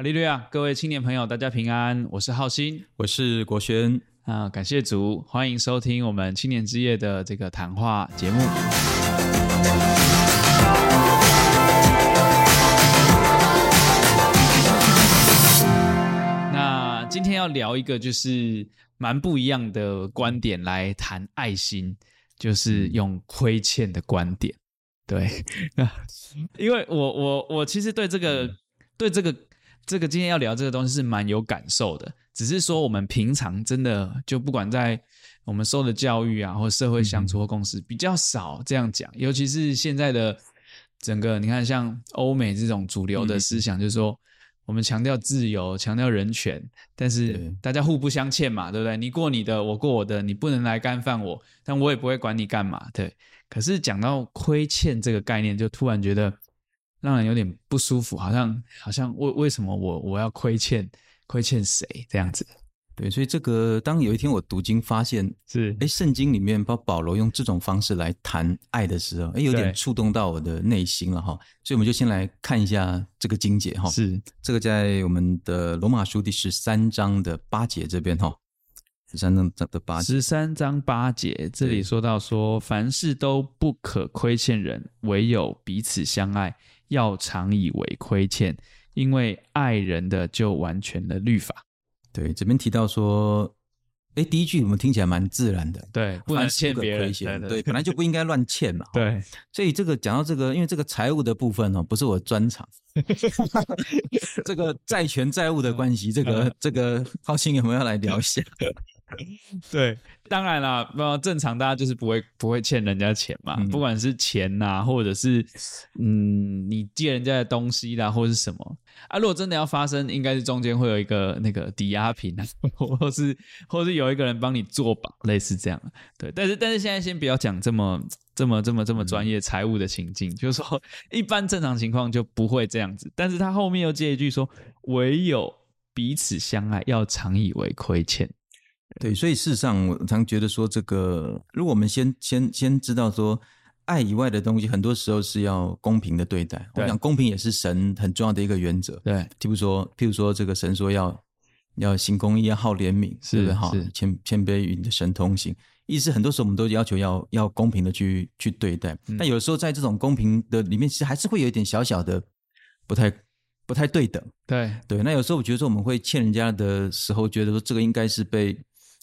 哈利路亚，各位青年朋友，大家平安。我是浩鑫，我是国轩啊，感谢主，欢迎收听我们青年之夜的这个谈话节目。那今天要聊一个就是蛮不一样的观点来谈爱心，就是用亏欠的观点。对，因为我我我其实对这个对这个。这个今天要聊这个东西是蛮有感受的，只是说我们平常真的就不管在我们受的教育啊，或社会相处或共识比较少这样讲，尤其是现在的整个你看像欧美这种主流的思想，就是说我们强调自由，强调人权，但是大家互不相欠嘛，对不对？你过你的，我过我的，你不能来干犯我，但我也不会管你干嘛，对。可是讲到亏欠这个概念，就突然觉得。让人有点不舒服，好像好像为为什么我我要亏欠亏欠谁这样子？对，所以这个当有一天我读经发现是哎，圣经里面把保罗用这种方式来谈爱的时候，哎，有点触动到我的内心了哈。所以我们就先来看一下这个经节哈。是这个在我们的罗马书第十三章的八节这边哈，十三章的八，十三章八节这里说到说，凡事都不可亏欠人，唯有彼此相爱。要常以为亏欠，因为爱人的就完全的律法。对，这边提到说，哎，第一句我们听起来蛮自然的，对，不能欠别人，对，对，对，本来就不应该乱欠嘛。对，所以这个讲到这个，因为这个财务的部分哦，不是我专长，这个债权债务的关系，这个这个浩兴有没有要来聊一下？对，当然啦，那正常，大家就是不会不会欠人家钱嘛，嗯、不管是钱呐、啊，或者是嗯，你借人家的东西啦，或者是什么啊，如果真的要发生，应该是中间会有一个那个抵押品啊，或是或是有一个人帮你做保，类似这样。对，但是但是现在先不要讲这么这么这么这么专业财务的情境，嗯、就是说一般正常情况就不会这样子。但是他后面又接一句说，唯有彼此相爱，要常以为亏欠。对，所以事实上，我常觉得说，这个如果我们先先先知道说，爱以外的东西，很多时候是要公平的对待。对，我讲公平也是神很重要的一个原则。对，譬如说，譬如说，这个神说要要行公义，要好怜悯，是不是哈？谦谦卑与你的神同行，意思很多时候我们都要求要要公平的去去对待。嗯、但有时候在这种公平的里面，其实还是会有一点小小的不太不太对等。对对，那有时候我觉得说我们会欠人家的时候，觉得说这个应该是被。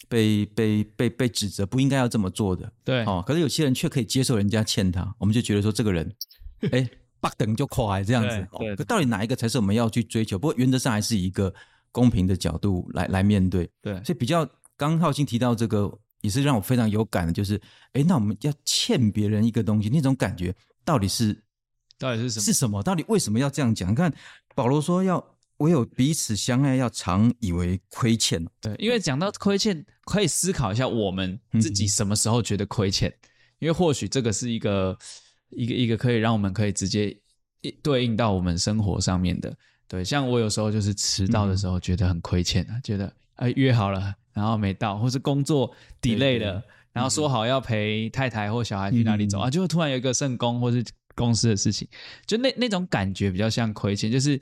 被被被被指责不应该要这么做的，对哦。可是有些人却可以接受人家欠他，我们就觉得说这个人，哎，不等就快这样子。对，对，可到底哪一个才是我们要去追求？不过原则上还是一个公平的角度来来面对。对，所以比较刚浩兴提到这个，也是让我非常有感的，就是哎，那我们要欠别人一个东西，那种感觉到底是到底是什么？是什么？到底为什么要这样讲？你看保罗说要。唯有彼此相爱，要常以为亏欠。对，因为讲到亏欠，可以思考一下我们自己什么时候觉得亏欠。嗯、因为或许这个是一个一个一个可以让我们可以直接对应到我们生活上面的。对，像我有时候就是迟到的时候觉得很亏欠啊，嗯、觉得哎约好了然后没到，或是工作 delay 了，然后说好要陪太太或小孩去哪里走、嗯、啊，就会突然有一个圣工或是公司的事情，就那那种感觉比较像亏欠，就是。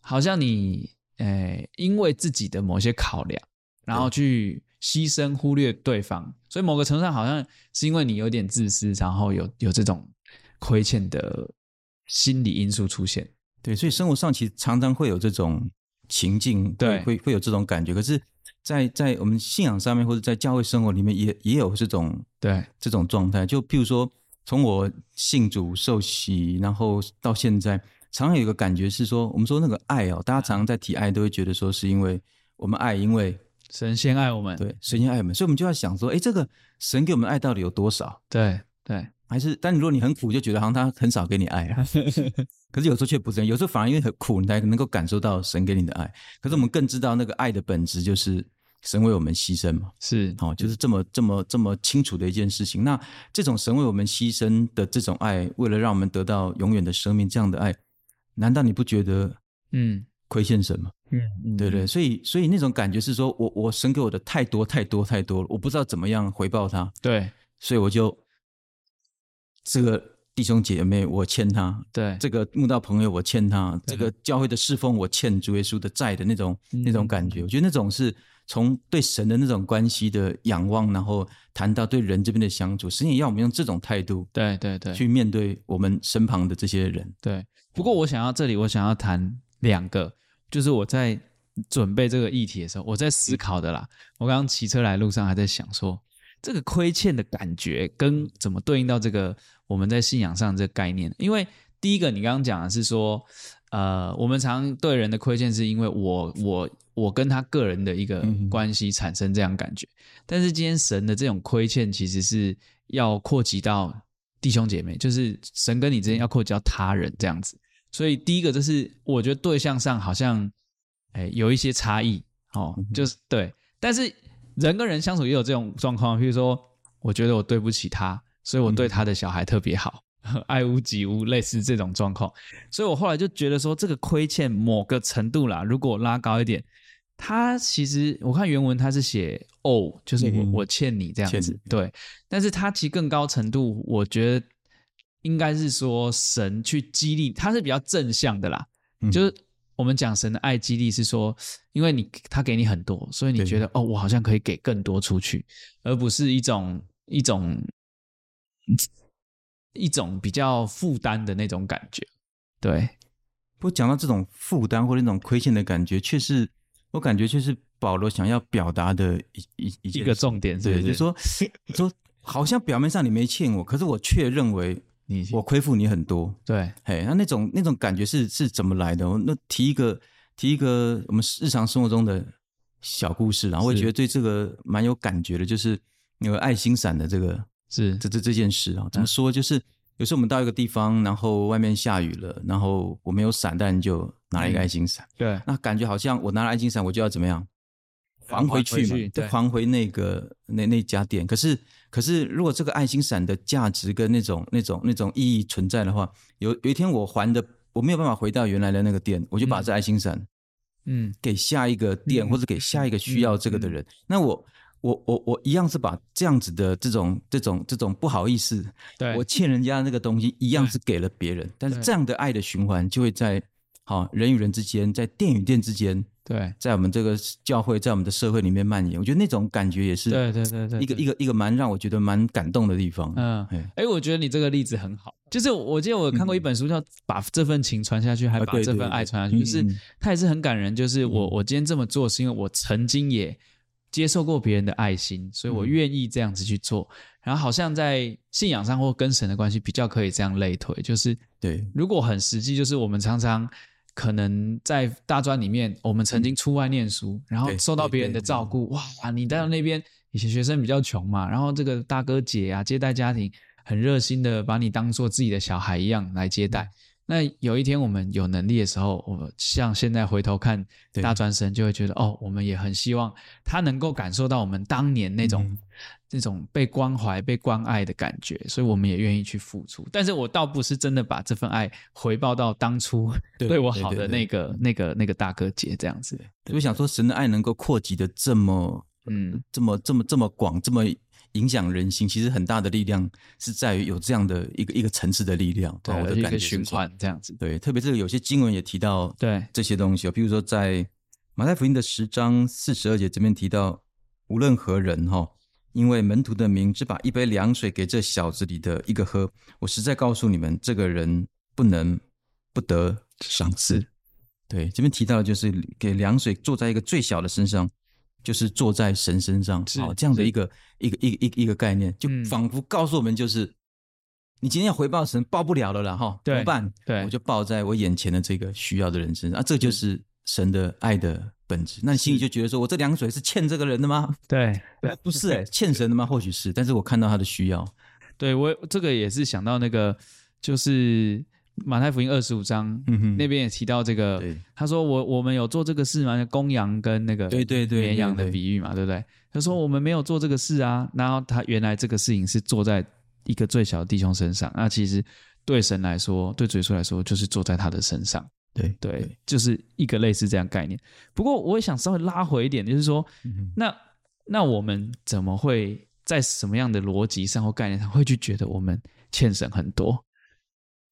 好像你诶、欸，因为自己的某些考量，然后去牺牲、忽略对方，所以某个程度上好像是因为你有点自私，然后有有这种亏欠的心理因素出现。对，所以生活上其实常常会有这种情境，对，会会有这种感觉。可是在，在在我们信仰上面，或者在教会生活里面也，也也有这种对这种状态。就譬如说，从我信主受洗，然后到现在。常常有一个感觉是说，我们说那个爱哦，大家常常在提爱，都会觉得说是因为我们爱，因为神仙爱我们，对，神仙爱我们，所以我们就要想说，哎，这个神给我们爱到底有多少？对对，还是，但如果你很苦，就觉得好像他很少给你爱啊。可是有时候却不是，有时候反而因为很苦，你才能够感受到神给你的爱。可是我们更知道那个爱的本质就是神为我们牺牲嘛，是哦，就是这么这么这么清楚的一件事情。那这种神为我们牺牲的这种爱，为了让我们得到永远的生命，这样的爱。难道你不觉得，嗯，亏欠什么？嗯，嗯。对对，所以所以那种感觉是说，我我神给我的太多太多太多了，我不知道怎么样回报他。对，所以我就这个弟兄姐妹，我欠他，对。这个慕道朋友，我欠他，这个教会的侍奉，我欠主耶稣的债的那种、嗯、那种感觉。我觉得那种是从对神的那种关系的仰望，然后谈到对人这边的相处，神也要我们用这种态度，对对对，去面对我们身旁的这些人。对，不过我想要这里，我想要谈两个，就是我在准备这个议题的时候，我在思考的啦。我刚刚骑车来路上还在想说。这个亏欠的感觉跟怎么对应到这个我们在信仰上这个概念？因为第一个你刚刚讲的是说，呃，我们常对人的亏欠是因为我我我跟他个人的一个关系产生这样感觉，但是今天神的这种亏欠其实是要扩及到弟兄姐妹，就是神跟你之间要扩及到他人这样子。所以第一个就是我觉得对象上好像哎有一些差异哦，就是对，但是。人跟人相处也有这种状况，譬如说，我觉得我对不起他，所以我对他的小孩特别好，嗯、爱屋及乌，类似这种状况。所以我后来就觉得说，这个亏欠某个程度啦，如果拉高一点，他其实我看原文他是写哦，就是我、嗯、我欠你这样子，对。但是他其实更高程度，我觉得应该是说神去激励，他是比较正向的啦，嗯、就是。我们讲神的爱激励是说，因为你他给你很多，所以你觉得哦，我好像可以给更多出去，而不是一种一种一种比较负担的那种感觉。对，不过讲到这种负担或者那种亏欠的感觉，却是我感觉就是保罗想要表达的一一一一个重点是不是，对，就是说说好像表面上你没欠我，可是我却认为。你我亏负你很多，对，嘿，那那种那种感觉是是怎么来的？那提一个提一个我们日常生活中的小故事，然后我也觉得对这个蛮有感觉的，就是那个爱心伞的这个是这这这件事啊，怎么说？就是有时候我们到一个地方，然后外面下雨了，然后我没有伞，但就拿了一个爱心伞，对，那感觉好像我拿了爱心伞，我就要怎么样？还回去嘛，再还回那个那那家店。可是可是，如果这个爱心伞的价值跟那种那种那种意义存在的话，有有一天我还的我没有办法回到原来的那个店，我就把这爱心伞，嗯，给下一个店或者给下一个需要这个的人。那我我我我一样是把这样子的这种这种这种不好意思，对，我欠人家那个东西一样是给了别人。但是这样的爱的循环就会在好人与人之间，在店与店之间。对，在我们这个教会，在我们的社会里面蔓延，我觉得那种感觉也是，对对对对，一个一个一个蛮让我觉得蛮感动的地方。嗯，哎，我觉得你这个例子很好，就是我记得我看过一本书，叫《把这份情传下去，还把这份爱传下去》，就是它也是很感人。就是我我今天这么做，是因为我曾经也接受过别人的爱心，所以我愿意这样子去做。然后好像在信仰上或跟神的关系比较可以这样类推，就是对。如果很实际，就是我们常常。可能在大专里面，我们曾经出外念书，嗯、然后受到别人的照顾。哇，你到那边，以前学生比较穷嘛，然后这个大哥姐啊，接待家庭很热心的把你当做自己的小孩一样来接待。嗯、那有一天我们有能力的时候，我像现在回头看大专生，就会觉得哦，我们也很希望他能够感受到我们当年那种。嗯这种被关怀、被关爱的感觉，所以我们也愿意去付出。但是我倒不是真的把这份爱回报到当初对 我好的那个、那个、那个大哥姐这样子。我想说，神的爱能够扩及的这么、嗯，这么、这么、这么广，这么影响人心，其实很大的力量是在于有这样的一个一个层次的力量。对，我的感觉循环这样子。对，特别是有些经文也提到对这些东西，比如说在马太福音的十章四十二节这边提到，无论何人哈。因为门徒的名，只把一杯凉水给这小子里的一个喝，我实在告诉你们，这个人不能不得赏赐。对，这边提到的就是给凉水坐在一个最小的身上，就是坐在神身上，好这样的一个一个一个一个一个概念，就仿佛告诉我们，就是、嗯、你今天要回报神，报不了了啦，哈，怎么办？对，我就报在我眼前的这个需要的人身上，啊，这就是神的爱的。本质，那你心里就觉得说，我这凉水是欠这个人的吗？对，对，不是哎、欸，欠神的吗？或许是，但是我看到他的需要，对我这个也是想到那个，就是马太福音二十五章、那边也提到这个，对他说我我们有做这个事吗？公羊跟那个对对对绵羊的比喻嘛，对不对？他说我们没有做这个事啊，然后他原来这个事情是做在一个最小的弟兄身上，那其实对神来说，对主耶稣来说，就是坐在他的身上。对对，对就是一个类似这样概念。不过我也想稍微拉回一点，就是说，那那我们怎么会在什么样的逻辑上或概念上会去觉得我们欠神很多？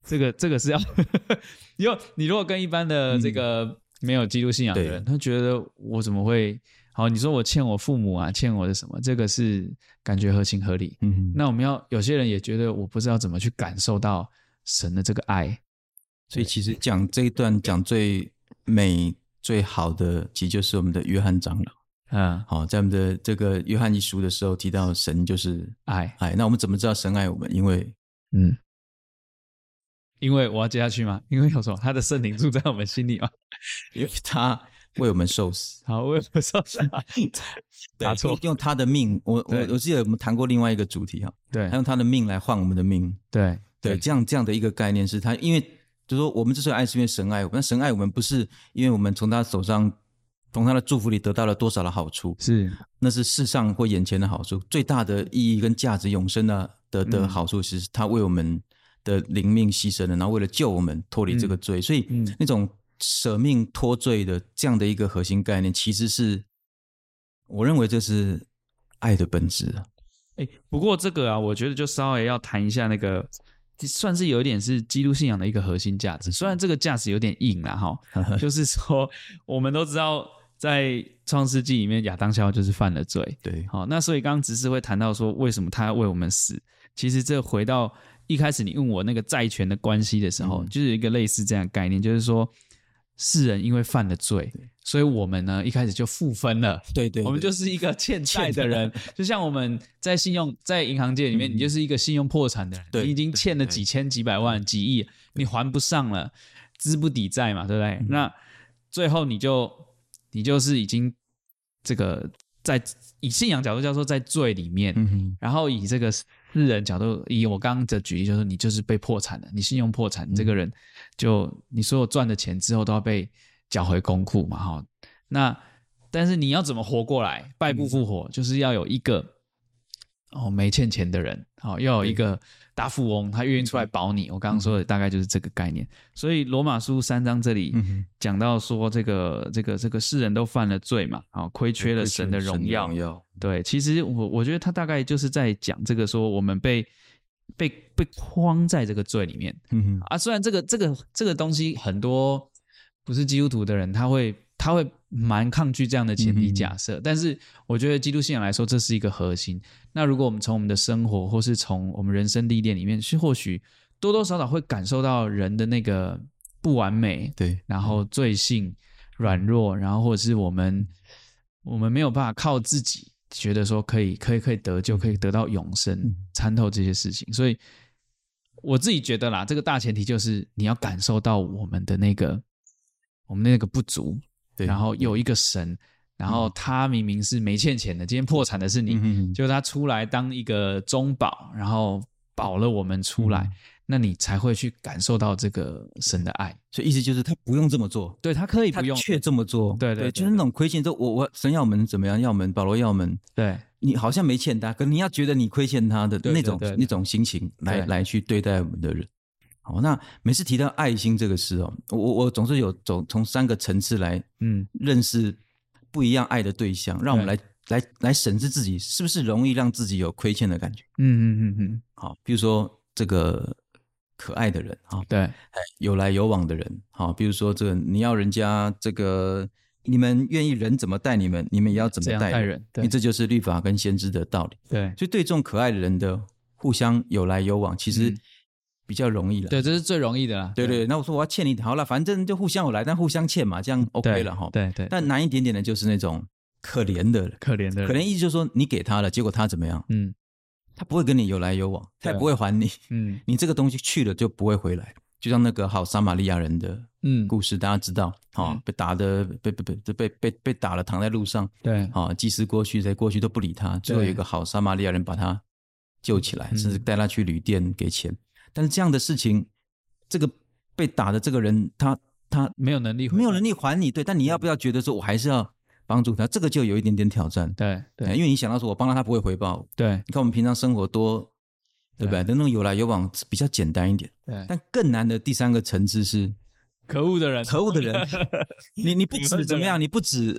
这个这个是要，因为你如果跟一般的这个没有基督信仰的人，嗯、他觉得我怎么会？好，你说我欠我父母啊，欠我的什么？这个是感觉合情合理。嗯，那我们要有些人也觉得我不知道怎么去感受到神的这个爱，所以其实讲这一段讲最美最好的，其实就是我们的约翰长老。嗯，好，在我们的这个约翰一书的时候提到神就是爱爱。那我们怎么知道神爱我们？因为嗯，因为我要接下去吗？因为有什么？他的圣灵住在我们心里嘛，因为他。为我们受死，好，为我们受死，打错，用他的命，我我我记得我们谈过另外一个主题哈，对，他用他的命来换我们的命，对。对，这样这样的一个概念是他，因为就是说我们之所以爱是因为神爱我们，那神爱我们不是因为我们从他手上从他的祝福里得到了多少的好处，是，那是世上或眼前的好处，最大的意义跟价值永生的的的好处是他为我们的灵命牺牲了，然后为了救我们脱离这个罪，所以那种。舍命脱罪的这样的一个核心概念，其实是我认为这是爱的本质啊。哎，不过这个啊，我觉得就稍微要谈一下那个，算是有一点是基督信仰的一个核心价值。虽然这个价值有点硬了哈，就是说我们都知道，在创世纪里面，亚当夏娃就是犯了罪。对，好，那所以刚刚只是会谈到说，为什么他要为我们死？其实这回到一开始你问我那个债权的关系的时候，嗯、就是一个类似这样的概念，就是说。世人因为犯了罪，所以我们呢一开始就负分了。对，对对，我们就是一个欠债的人，就像我们在信用在银行界里面，嗯、你就是一个信用破产的人，对你已经欠了几千、几百万、几亿，你还不上了，资不抵债嘛，对不对？嗯、那最后你就你就是已经这个在以信仰角度叫做在罪里面，嗯、然后以这个。世人角度，以我刚刚的举例，就是你就是被破产了，你信用破产，你这个人就你所有赚的钱之后都要被缴回公库嘛，哈。那但是你要怎么活过来，败不复活，就是要有一个哦没欠钱的人，好要有一个大富翁，他愿意出来保你。我刚刚说的大概就是这个概念。所以罗马书三章这里讲到说，这个这个这个世人都犯了罪嘛，啊，亏缺了神的荣耀。对，其实我我觉得他大概就是在讲这个，说我们被被被框在这个罪里面，嗯哼啊，虽然这个这个这个东西很多不是基督徒的人他会他会蛮抗拒这样的前提假设，嗯、但是我觉得基督信仰来说这是一个核心。那如果我们从我们的生活或是从我们人生历练里面，是或许多多少少会感受到人的那个不完美，对，然后罪性、软弱，然后或者是我们我们没有办法靠自己。觉得说可以，可以，可以得救，可以得到永生，参透这些事情。所以我自己觉得啦，这个大前提就是你要感受到我们的那个，我们那个不足，对，然后有一个神，然后他明明是没欠钱的，今天破产的是你，就他出来当一个中保，然后保了我们出来。那你才会去感受到这个神的爱，所以意思就是他不用这么做，对他可以不用，却这么做，对对，对，就是那种亏欠，就我我神要我们怎么样，要我们保罗要我们，对。你好像没欠他，可你要觉得你亏欠他的那种那种心情来来去对待我们的人。好，那每次提到爱心这个事哦，我我总是有走从三个层次来嗯认识不一样爱的对象，让我们来来来审视自己是不是容易让自己有亏欠的感觉。嗯嗯嗯嗯，好，比如说这个。可爱的人啊，对，有来有往的人，好，比如说这个，你要人家这个，你们愿意人怎么待你们，你们也要怎么待人，对，因为这就是律法跟先知的道理。对，所以对这种可爱的人的互相有来有往，其实比较容易了。对，这是最容易的啦。对对，那我说我要欠你，好了，反正就互相有来，但互相欠嘛，这样 OK 了哈。对对。但难一点点的就是那种可怜的，可怜的，可怜意思就是说你给他了，结果他怎么样？嗯。他不会跟你有来有往，他也不会还你。嗯，你这个东西去了就不会回来，就像那个好撒玛利亚人的嗯故事，大家知道，哦，被打的被被被被被被打了，躺在路上。对，啊，祭司过去在过去都不理他，最后有一个好撒玛利亚人把他救起来，甚至带他去旅店给钱。但是这样的事情，这个被打的这个人，他他没有能力，没有能力还你。对，但你要不要觉得说我还是要？帮助他，这个就有一点点挑战。对对，因为你想到说，我帮了他不会回报。对，你看我们平常生活多，对不对？那种有来有往比较简单一点。对，但更难的第三个层次是，可恶的人，可恶的人。你你不止怎么样？你不止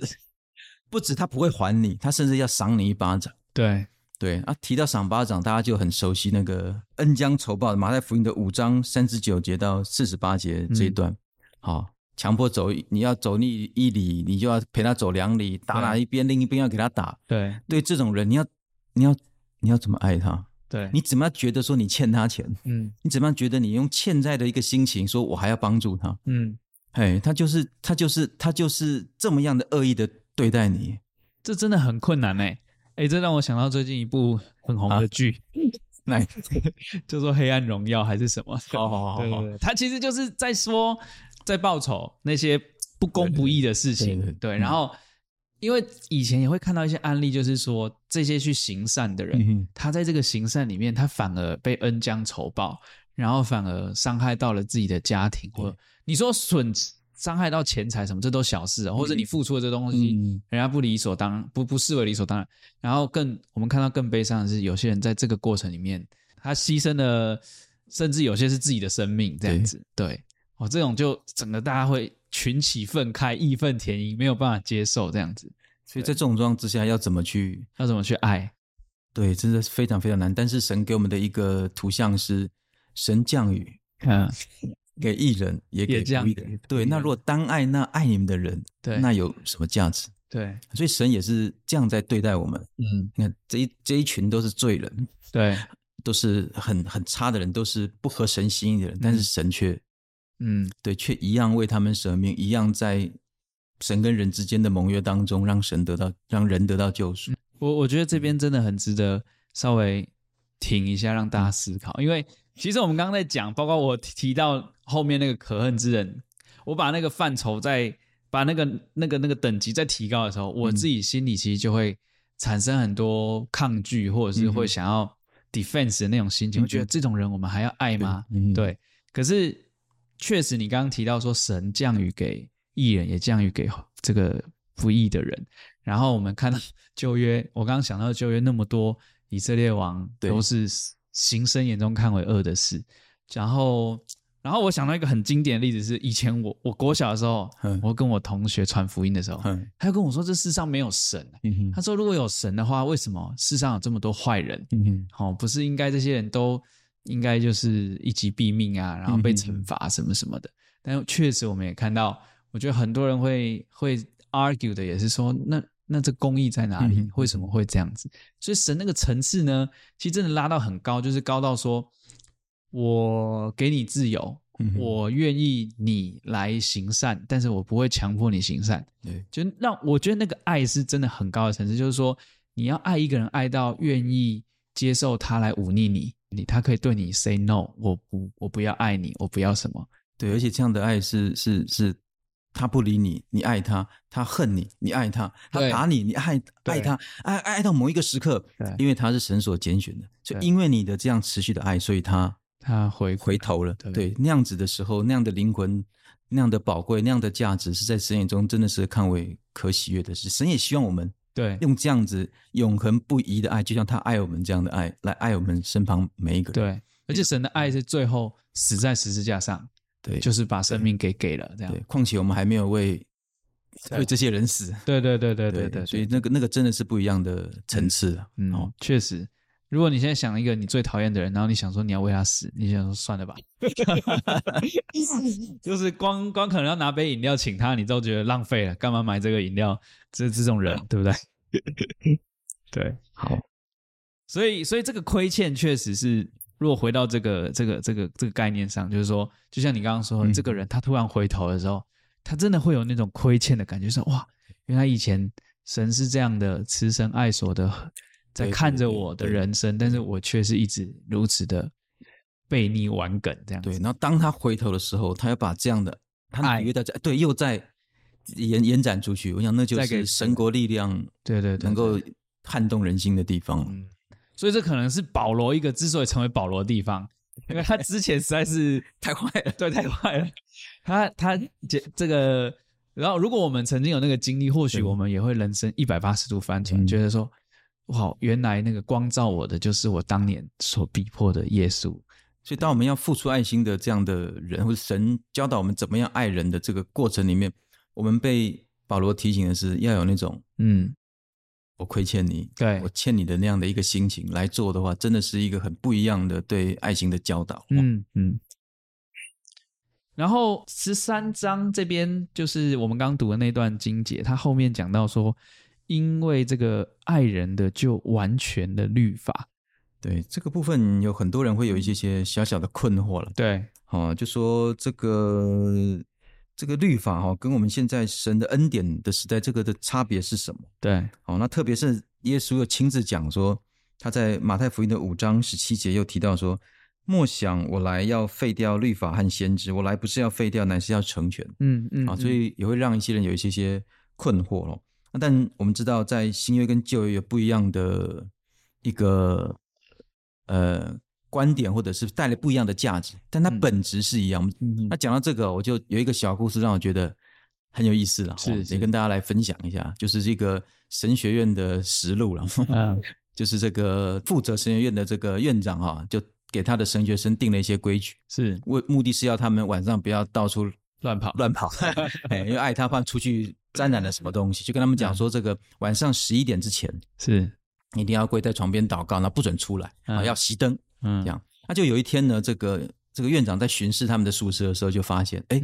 不止他不会还你，他甚至要赏你一巴掌。对对啊，提到赏巴掌，大家就很熟悉那个恩将仇报的马太福音的五章三十九节到四十八节这一段。好、嗯，强迫走，你要走你一里，你就要陪他走两里，打哪一边，另一边要给他打。对，对，这种人，你要，你要，你要怎么爱他？对，你怎么样觉得说你欠他钱？嗯，你怎么样觉得你用欠债的一个心情说，我还要帮助他？嗯，嘿，他就是他就是他就是这么样的恶意的对待你，这真的很困难哎哎，这让我想到最近一部很红的剧，那、啊、就说《黑暗荣耀》还是什么？好好好，对对对，他其实就是在说在报仇那些不公不义的事情，对，然后。因为以前也会看到一些案例，就是说这些去行善的人，嗯、他在这个行善里面，他反而被恩将仇报，然后反而伤害到了自己的家庭，或你说损伤害到钱财什么，这都小事，或者你付出的这东西，嗯、人家不理所当然，不不视为理所当然。然后更我们看到更悲伤的是，有些人在这个过程里面，他牺牲了，甚至有些是自己的生命，这样子，对，对哦，这种就整个大家会。群起愤慨，义愤填膺，没有办法接受这样子，所以在这种状况之下，要怎么去，要怎么去爱？对，真的是非常非常难。但是神给我们的一个图像是，神降雨，嗯，给艺人也给不义的人。对，那如果单爱那爱你们的人，对，那有什么价值？对，所以神也是这样在对待我们。嗯，你看这一这一群都是罪人，对，都是很很差的人，都是不合神心意的人，嗯、但是神却。嗯，对，却一样为他们舍命，一样在神跟人之间的盟约当中，让神得到，让人得到救赎。我我觉得这边真的很值得稍微停一下，让大家思考。因为其实我们刚刚在讲，包括我提到后面那个可恨之人，我把那个范畴在把那个那个那个等级再提高的时候，我自己心里其实就会产生很多抗拒，或者是会想要 defense 的那种心情。我觉得这种人我们还要爱吗？对，可是。确实，你刚刚提到说神降雨给义人，也降雨给这个不义的人。然后我们看到旧约，我刚刚想到旧约那么多以色列王都是行神眼中看为恶的事。然后，然后我想到一个很经典的例子是，以前我我国小的时候，我跟我同学传福音的时候，他就跟我说这世上没有神。他说如果有神的话，为什么世上有这么多坏人？哦，不是应该这些人都。应该就是一击毙命啊，然后被惩罚什么什么的。嗯、但确实我们也看到，我觉得很多人会会 argue 的，也是说，那那这公义在哪里？为什么会这样子？所以神那个层次呢，其实真的拉到很高，就是高到说，我给你自由，嗯、我愿意你来行善，但是我不会强迫你行善。对，就让我觉得那个爱是真的很高的层次，就是说你要爱一个人，爱到愿意接受他来忤逆你。你他可以对你 say no，我不我不要爱你，我不要什么？对，而且这样的爱是是是，他不理你，你爱他；他恨你，你爱他；他打你，你爱爱他，爱爱到某一个时刻，因为他是神所拣选的，就因为你的这样持续的爱，所以他他回回头了。对，那样子的时候，那样的灵魂，那样的宝贵，那样的价值，是在神眼中真的是看为可喜悦的事。神也希望我们。对，用这样子永恒不移的爱，就像他爱我们这样的爱，来爱我们身旁每一个人。对，而且神的爱是最后死在十字架上，对，就是把生命给给了这样。对，况且我们还没有为为这些人死。对对对对对对，所以那个那个真的是不一样的层次啊。嗯，哦，确实。如果你现在想一个你最讨厌的人，然后你想说你要为他死，你想说算了吧，就是光光可能要拿杯饮料请他，你都觉得浪费了，干嘛买这个饮料？这这种人 对不对？对，好。所以所以这个亏欠确实是，如果回到这个这个这个这个概念上，就是说，就像你刚刚说的，嗯、这个人他突然回头的时候，他真的会有那种亏欠的感觉，说哇，原来以前神是这样的慈神爱所的。在看着我的人生，但是我却是一直如此的悖逆玩梗这样。对，然后当他回头的时候，他要把这样的他的在对又在延延展出去。我想那就是神国力量，对对对，能够撼动人心的地方。嗯，所以这可能是保罗一个之所以成为保罗的地方，因为他之前实在是 太坏了，对，太坏了。他他这这个，然后如果我们曾经有那个经历，或许我们也会人生一百八十度翻转，觉得说。哇，原来那个光照我的就是我当年所逼迫的耶稣。所以，当我们要付出爱心的这样的人，或者神教导我们怎么样爱人的这个过程里面，我们被保罗提醒的是要有那种嗯我亏欠你，对我欠你的那样的一个心情来做的话，真的是一个很不一样的对爱心的教导。嗯嗯。然后十三章这边就是我们刚刚读的那段经节，他后面讲到说，因为这个爱人的就完全的律法。对这个部分，有很多人会有一些些小小的困惑了。对，哦，就说这个这个律法哈，跟我们现在神的恩典的时代，这个的差别是什么？对，哦，那特别是耶稣又亲自讲说，他在马太福音的五章十七节又提到说，莫想我来要废掉律法和先知，我来不是要废掉，乃是要成全。嗯嗯，啊、哦，所以也会让一些人有一些些困惑咯。那但我们知道，在新约跟旧约有不一样的一个。呃，观点或者是带来不一样的价值，但它本质是一样。嗯、那讲到这个，我就有一个小故事让我觉得很有意思了，是，是也跟大家来分享一下，就是这个神学院的实录了。嗯，就是这个负责神学院的这个院长哈，就给他的神学生定了一些规矩，是为目的是要他们晚上不要到处乱跑乱跑，因为爱他怕出去沾染了什么东西，就跟他们讲说，这个晚上十一点之前是。一定要跪在床边祷告，那不准出来啊！要熄灯，嗯，这样。那就有一天呢，这个这个院长在巡视他们的宿舍的时候，就发现，哎。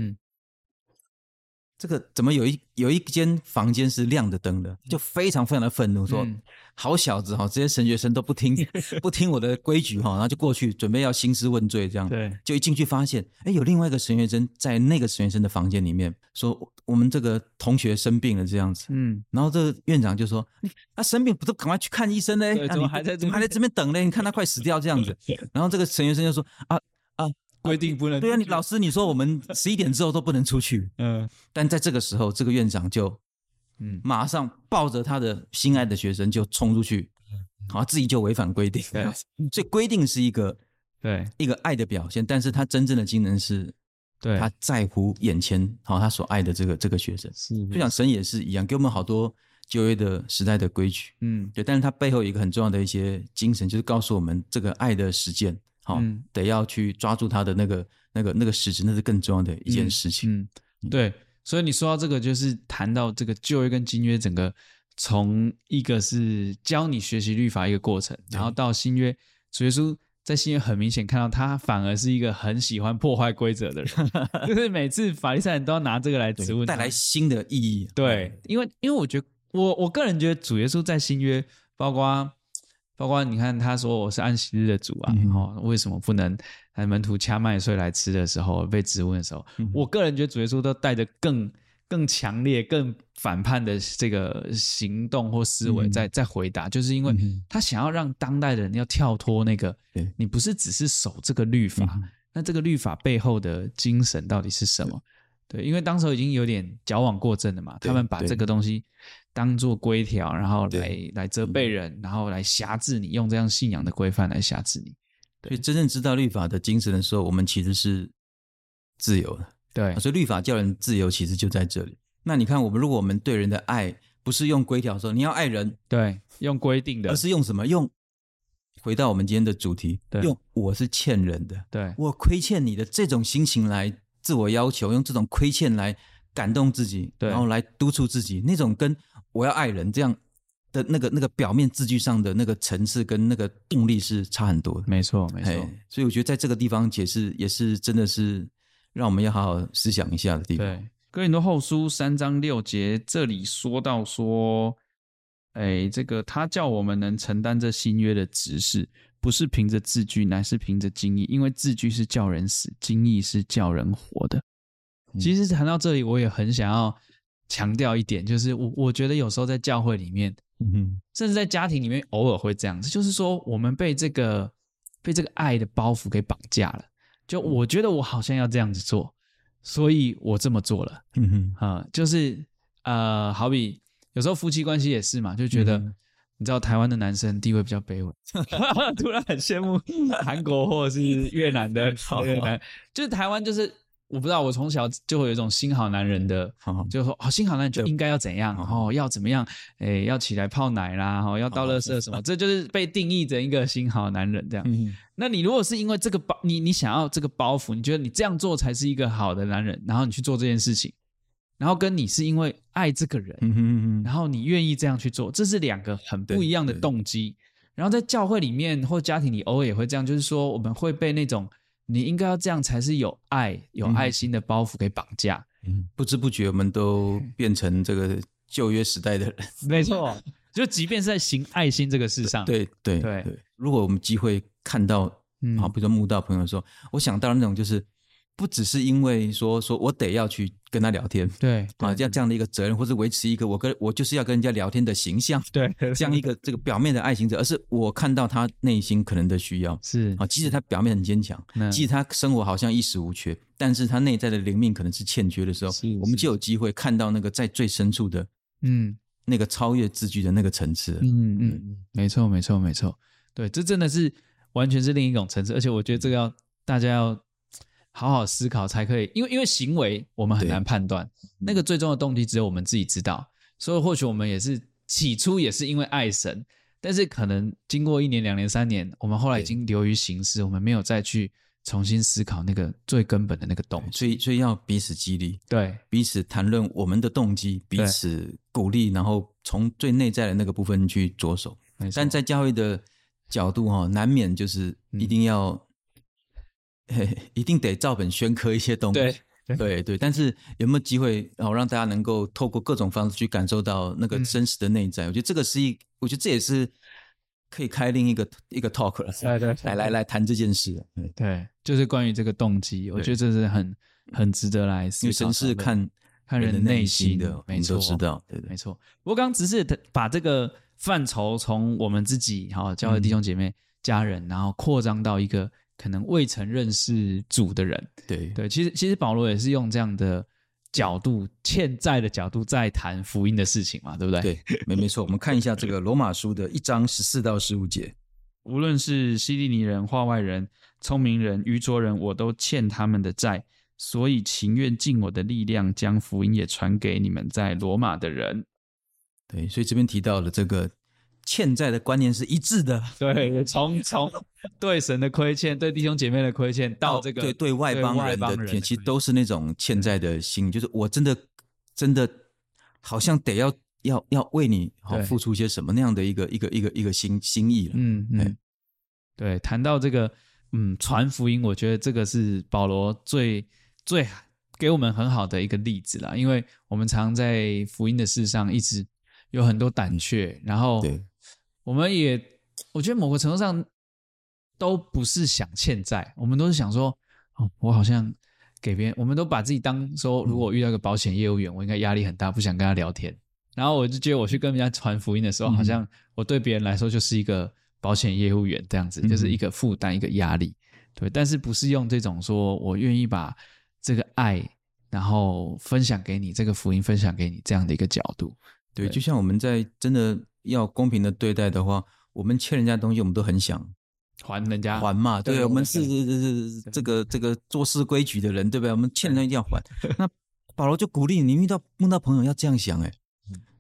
嗯这个怎么有一有一间房间是亮着灯的，就非常非常的愤怒，说：“嗯、好小子哈，这些神学生都不听 不听我的规矩哈。”然后就过去准备要兴师问罪，这样。对，就一进去发现，哎，有另外一个神学生在那个神学生的房间里面，说：“我们这个同学生病了，这样子。”嗯，然后这个院长就说：“你他生病不都赶快去看医生呢？怎么还在怎么还在这边等呢？你看他快死掉这样子。”然后这个神学生就说：“啊。”规定不能对啊，你老师你说我们十一点之后都不能出去，嗯，但在这个时候，这个院长就，嗯，马上抱着他的心爱的学生就冲出去，好，自己就违反规定，对，所以规定是一个对。一个爱的表现，但是他真正的精神是，对，他在乎眼前好他所爱的这个这个学生，是，就像神也是一样，给我们好多旧约的时代的规矩，嗯，对，但是他背后有一个很重要的一些精神，就是告诉我们这个爱的实践。好，嗯、得要去抓住他的那个、那个、那个实质，那是更重要的一件事情。嗯，嗯对。所以你说到这个，就是谈到这个旧约跟新约整个从一个是教你学习律法一个过程，然后到新约，主耶稣在新约很明显看到他反而是一个很喜欢破坏规则的人，就是每次法利赛人都要拿这个来质问，带来新的意义。对，因为因为我觉得我我个人觉得主耶稣在新约包括。包括你看，他说我是安息日的主啊，然后、嗯、为什么不能还门徒掐麦穗来吃的时候被质问的时候，嗯、我个人觉得主耶稣都带着更更强烈、更反叛的这个行动或思维在、嗯、在回答，就是因为他想要让当代的人要跳脱那个，嗯、你不是只是守这个律法，嗯、那这个律法背后的精神到底是什么？对，因为当时已经有点矫枉过正了嘛，他们把这个东西。当做规条，然后来对来责备人，嗯、然后来辖制你，用这样信仰的规范来辖制你。所以真正知道律法的精神的时候，我们其实是自由的。对，所以律法叫人自由，其实就在这里。那你看，我们如果我们对人的爱不是用规条说你要爱人，对，用规定的，而是用什么？用回到我们今天的主题，对用我是欠人的，对，我亏欠你的这种心情来自我要求，用这种亏欠来感动自己，对然后来督促自己，那种跟。我要爱人，这样的那个那个表面字句上的那个层次跟那个动力是差很多的。没错，没错。所以我觉得在这个地方解释也是真的是让我们要好好思想一下的地方。对，哥林多后书三章六节这里说到说，哎，这个他叫我们能承担这新约的职事，不是凭着字句，乃是凭着经义，因为字句是叫人死，经义是叫人活的。嗯、其实谈到这里，我也很想要。强调一点，就是我我觉得有时候在教会里面，嗯哼，甚至在家庭里面，偶尔会这样子，就是说我们被这个被这个爱的包袱给绑架了。就我觉得我好像要这样子做，所以我这么做了。嗯哼，啊、呃，就是呃，好比有时候夫妻关系也是嘛，就觉得、嗯、你知道台湾的男生地位比较卑微，突然很羡慕韩国或者是越南的 越南，就是台湾就是。我不知道，我从小就会有一种新好男人的，就是说哦，新好男人就应该要怎样，然后要怎么样，诶，要起来泡奶啦，然后要倒垃圾什么，这就是被定义成一个新好男人这样。那你如果是因为这个包，你你想要这个包袱，你觉得你这样做才是一个好的男人，然后你去做这件事情，然后跟你是因为爱这个人，然后你愿意这样去做，这是两个很不一样的动机。然后在教会里面或家庭里，偶尔也会这样，就是说我们会被那种你应该要这样才是有爱、有爱心的包袱给绑架。嗯，不知不觉我们都变成这个旧约时代的人。没错，就即便是在行爱心这个事上，对对对，对。如果我们机会看到，嗯，好，比如说慕道朋友说，我想到那种就是。不只是因为说说我得要去跟他聊天，对啊，这样这样的一个责任，或是维持一个我跟我就是要跟人家聊天的形象，对，这样一个这个表面的爱情者，而是我看到他内心可能的需要，是。啊，即使他表面很坚强，即使他生活好像衣食无缺，但是他内在的灵命可能是欠缺的时候，我们就有机会看到那个在最深处的，嗯，那个超越字句的那个层次，嗯嗯嗯，没错没错没错，对，这真的是完全是另一种层次，而且我觉得这个要大家要。好好思考才可以，因为因为行为我们很难判断，那个最终的动机只有我们自己知道。所以或许我们也是起初也是因为爱神，但是可能经过一年、两年、三年，我们后来已经流于形式，我们没有再去重新思考那个最根本的那个动机。所以所以要彼此激励，对，彼此谈论我们的动机，彼此鼓励，然后从最内在的那个部分去着手。但在教会的角度哈，难免就是一定要、一定得照本宣科一些东西，对对对，但是有没有机会，然后让大家能够透过各种方式去感受到那个真实的内在？嗯、我觉得这个是一，我觉得这也是可以开另一个一个 talk 了。对对，来来来谈这件事。对对，就是关于这个动机，我觉得这是很很值得来思考。因为神是看看人的内心的，没错，都知道，对对，没错。我刚刚只是把这个范畴从我们自己哈，教会弟兄姐妹、嗯、家人，然后扩张到一个。可能未曾认识主的人，对对，其实其实保罗也是用这样的角度，欠债的角度在谈福音的事情嘛，对不对？对，没没错。我们看一下这个罗马书的一章十四到十五节，无论是希利尼人、化外人、聪明人、愚拙人，我都欠他们的债，所以情愿尽我的力量，将福音也传给你们在罗马的人。对，所以这边提到了这个。欠债的观念是一致的，对，从从 对神的亏欠，对弟兄姐妹的亏欠，到这个对对外邦人的其实都是那种欠债的心，就是我真的真的好像得要要要为你好付出些什么那样的一个一个一个一个心心意了。嗯嗯，对，谈到这个嗯传福音，我觉得这个是保罗最最给我们很好的一个例子啦，因为我们常在福音的事上一直有很多胆怯，然后对。我们也，我觉得某个程度上都不是想欠债，我们都是想说，哦，我好像给别人，我们都把自己当说，如果遇到一个保险业务员，我应该压力很大，不想跟他聊天。然后我就觉得我去跟人家传福音的时候，好像我对别人来说就是一个保险业务员这样子，就是一个负担，一个压力。对，但是不是用这种说我愿意把这个爱，然后分享给你，这个福音分享给你这样的一个角度。对，就像我们在真的。要公平的对待的话，我们欠人家东西，我们都很想还人家还嘛。对，我们是是是这个这个做事规矩的人，对不对？我们欠人家一定要还。那保罗就鼓励你，遇到碰到朋友要这样想，哎，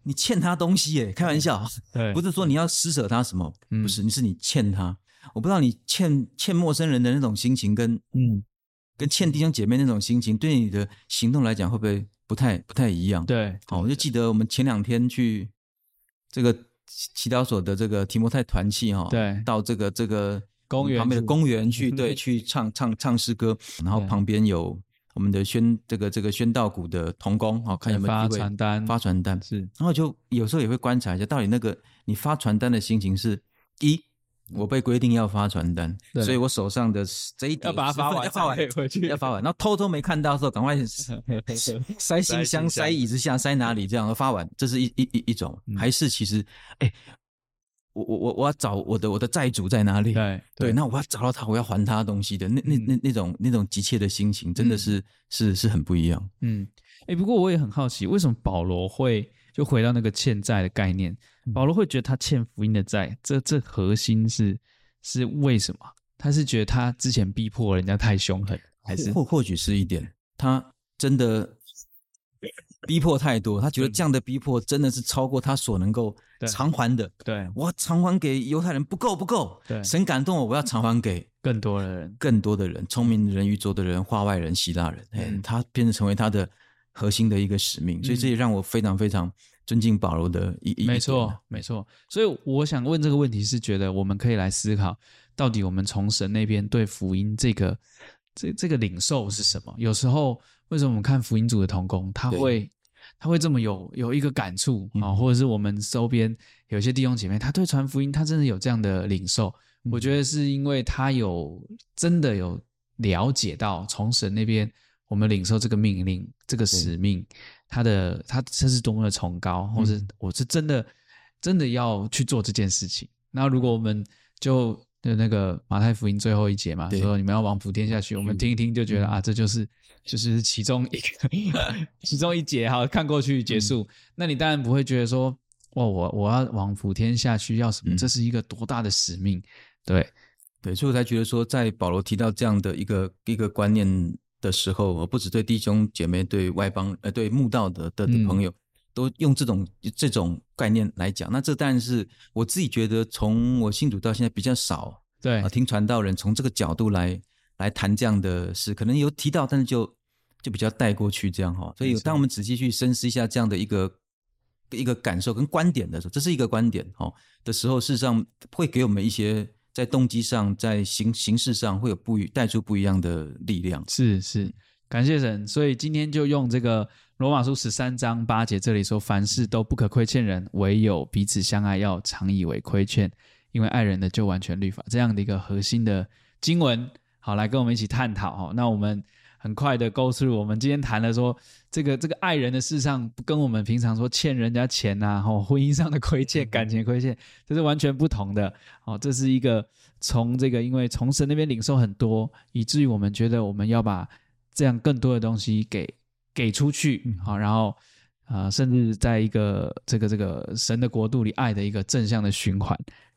你欠他东西，哎，开玩笑，对，不是说你要施舍他什么，不是，你是你欠他。我不知道你欠欠陌生人的那种心情，跟嗯，跟欠弟兄姐妹那种心情，对你的行动来讲，会不会不太不太一样？对，好，我就记得我们前两天去这个。祈祷所的这个提摩太团契哈，对，到这个这个公园旁边的公园去，对，去唱唱唱诗歌，然后旁边有我们的宣这个这个宣道谷的童工，好看有没有发传单？发传单是，然后就有时候也会观察一下，到底那个你发传单的心情是一。我被规定要发传单，所以我手上的这一点要把它发完，要发完回去，要发完，然后偷偷没看到的时候，赶快 塞信箱、塞椅子下、塞哪里这样发完，这是一一一一种，还是其实，哎，我我我我要找我的我的债主在哪里？对？对，那我要找到他，我要还他东西的那那那那种那种急切的心情，真的是是是很不一样。嗯，哎，不过我也很好奇，为什么保罗会就回到那个欠债的概念？保罗会觉得他欠福音的债，这这核心是是为什么？他是觉得他之前逼迫人家太凶狠，还是或或许是一点，他真的逼迫太多，他觉得这样的逼迫真的是超过他所能够偿还的。对，对我偿还给犹太人不够不够，对，神感动我，我要偿还给 更多的人，更多的人，聪明的人、愚拙的人、化外人、希腊人，哎，他变成成为他的。核心的一个使命。所以这也让我非常非常尊敬保罗的一一。没错，没错。所以我想问这个问题是，觉得我们可以来思考，到底我们从神那边对福音这个这这个领受是什么？有时候为什么我们看福音组的同工，他会他会这么有有一个感触啊，或者是我们周边有些弟兄姐妹，他对传福音，他真的有这样的领受。我觉得是因为他有真的有了解到从神那边我们领受这个命令、这个使命，他的他这是多么的崇高，或是我是真的真的要去做这件事情。那如果我们就的那个马太福音最后一节嘛，说你们要往普天下去，我们听一听就觉得啊，这就是就是其中一个 其中一节哈，看过去结束。那你当然不会觉得说，哇，我我要往普天下去要什么？这是一个多大的使命？对，对，所以我才觉得说，在保罗提到这样的一个一个观念的时候，我不止对弟兄姐妹、对外邦呃、对慕道的的的朋友，嗯、都用这种这种概念来讲。那这当然是我自己觉得，从我信主到现在比较少，对啊，听传道人从这个角度来来谈这样的事，可能有提到，但是就就比较带过去这样哈。所以当我们仔细去深思一下这样的一个一个感受跟观点的时候，这是一个观点哈的时候，事实上会给我们一些。在动机上，在形形式上会有不一带出不一样的力量。是是，感谢神。所以今天就用这个罗马书十三章八节这里说：“凡事都不可亏欠人，唯有彼此相爱，要常以为亏欠，因为爱人的就完全律法。”这样的一个核心的经文，好，来跟我们一起探讨哈。那我们。很快的 go through，我们今天谈了说，这个这个爱人的事上，跟我们平常说欠人家钱呐、啊，吼 婚姻上的亏欠、感情亏欠，这是完全不同的。哦，这是一个从这个，因为从神那边领受很多，以至于我们觉得我们要把这样更多的东西给给出去，好，然后啊、呃，甚至在一个这个这个神的国度里，爱的一个正向的循环。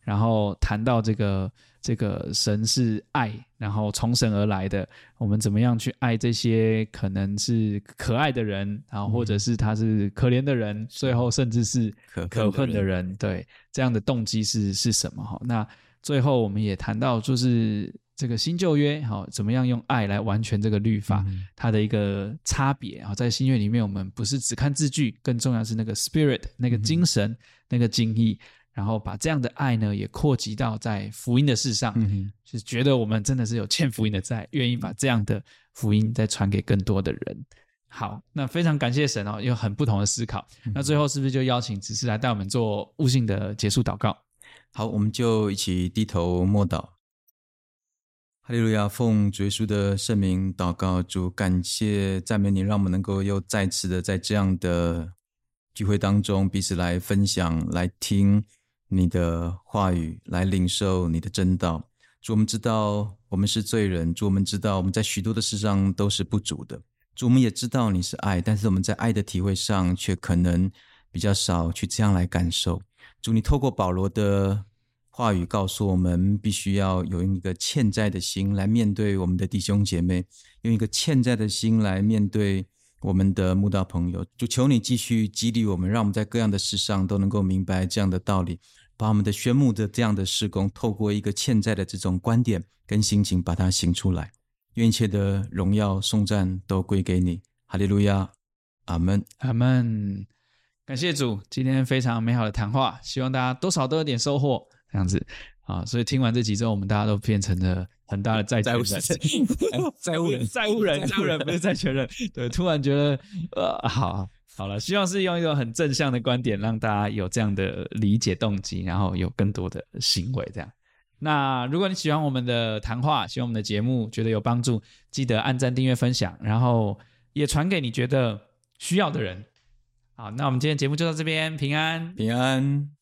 然后谈到这个这个神是爱，然后从神而来的，我们怎么样去爱这些可能是可爱的人，然后或者是他是可怜的人，最后甚至是可恨的人，对，这样的动机是是什么？哈，那最后我们也谈到就是这个新旧约，好，怎么样用爱来完全这个律法，它的一个差别啊，在新约里面，我们不是只看字句，更重要是那个 spirit 那个精神那个精意。然后把这样的爱呢，也扩及到在福音的事上，是觉得我们真的是有欠福音的债，愿意把这样的福音再传给更多的人。好，那非常感谢神哦，有很不同的思考。嗯、那最后是不是就邀请只是来带我们做悟性的结束祷告？好，我们就一起低头默祷。哈利路亚，奉主耶稣的圣名祷告，主感谢赞美你，让我们能够又再次的在这样的聚会当中彼此来分享、来听。你的话语来领受你的真道，主，我们知道我们是罪人，主，我们知道我们在许多的事上都是不足的，主，我们也知道你是爱，但是我们在爱的体会上却可能比较少去这样来感受。主，你透过保罗的话语告诉我们，必须要有一个欠债的心来面对我们的弟兄姐妹，用一个欠债的心来面对。我们的慕道朋友，就求你继续激励我们，让我们在各样的事上都能够明白这样的道理，把我们的宣牧的这样的事工，透过一个欠债的这种观点跟心情，把它行出来。愿一切的荣耀颂赞都归给你，哈利路亚，阿门，阿门。感谢主，今天非常美好的谈话，希望大家多少都有点收获，这样子。啊，所以听完这集之后，我们大家都变成了很大的债权人，债务人，债务人，债务人不是债权人。对，突然觉得，呃，好，好了，希望是用一个很正向的观点，让大家有这样的理解动机，然后有更多的行为。这样，那如果你喜欢我们的谈话，喜欢我们的节目，觉得有帮助，记得按赞、订阅、分享，然后也传给你觉得需要的人。好，那我们今天节目就到这边，平安，平安。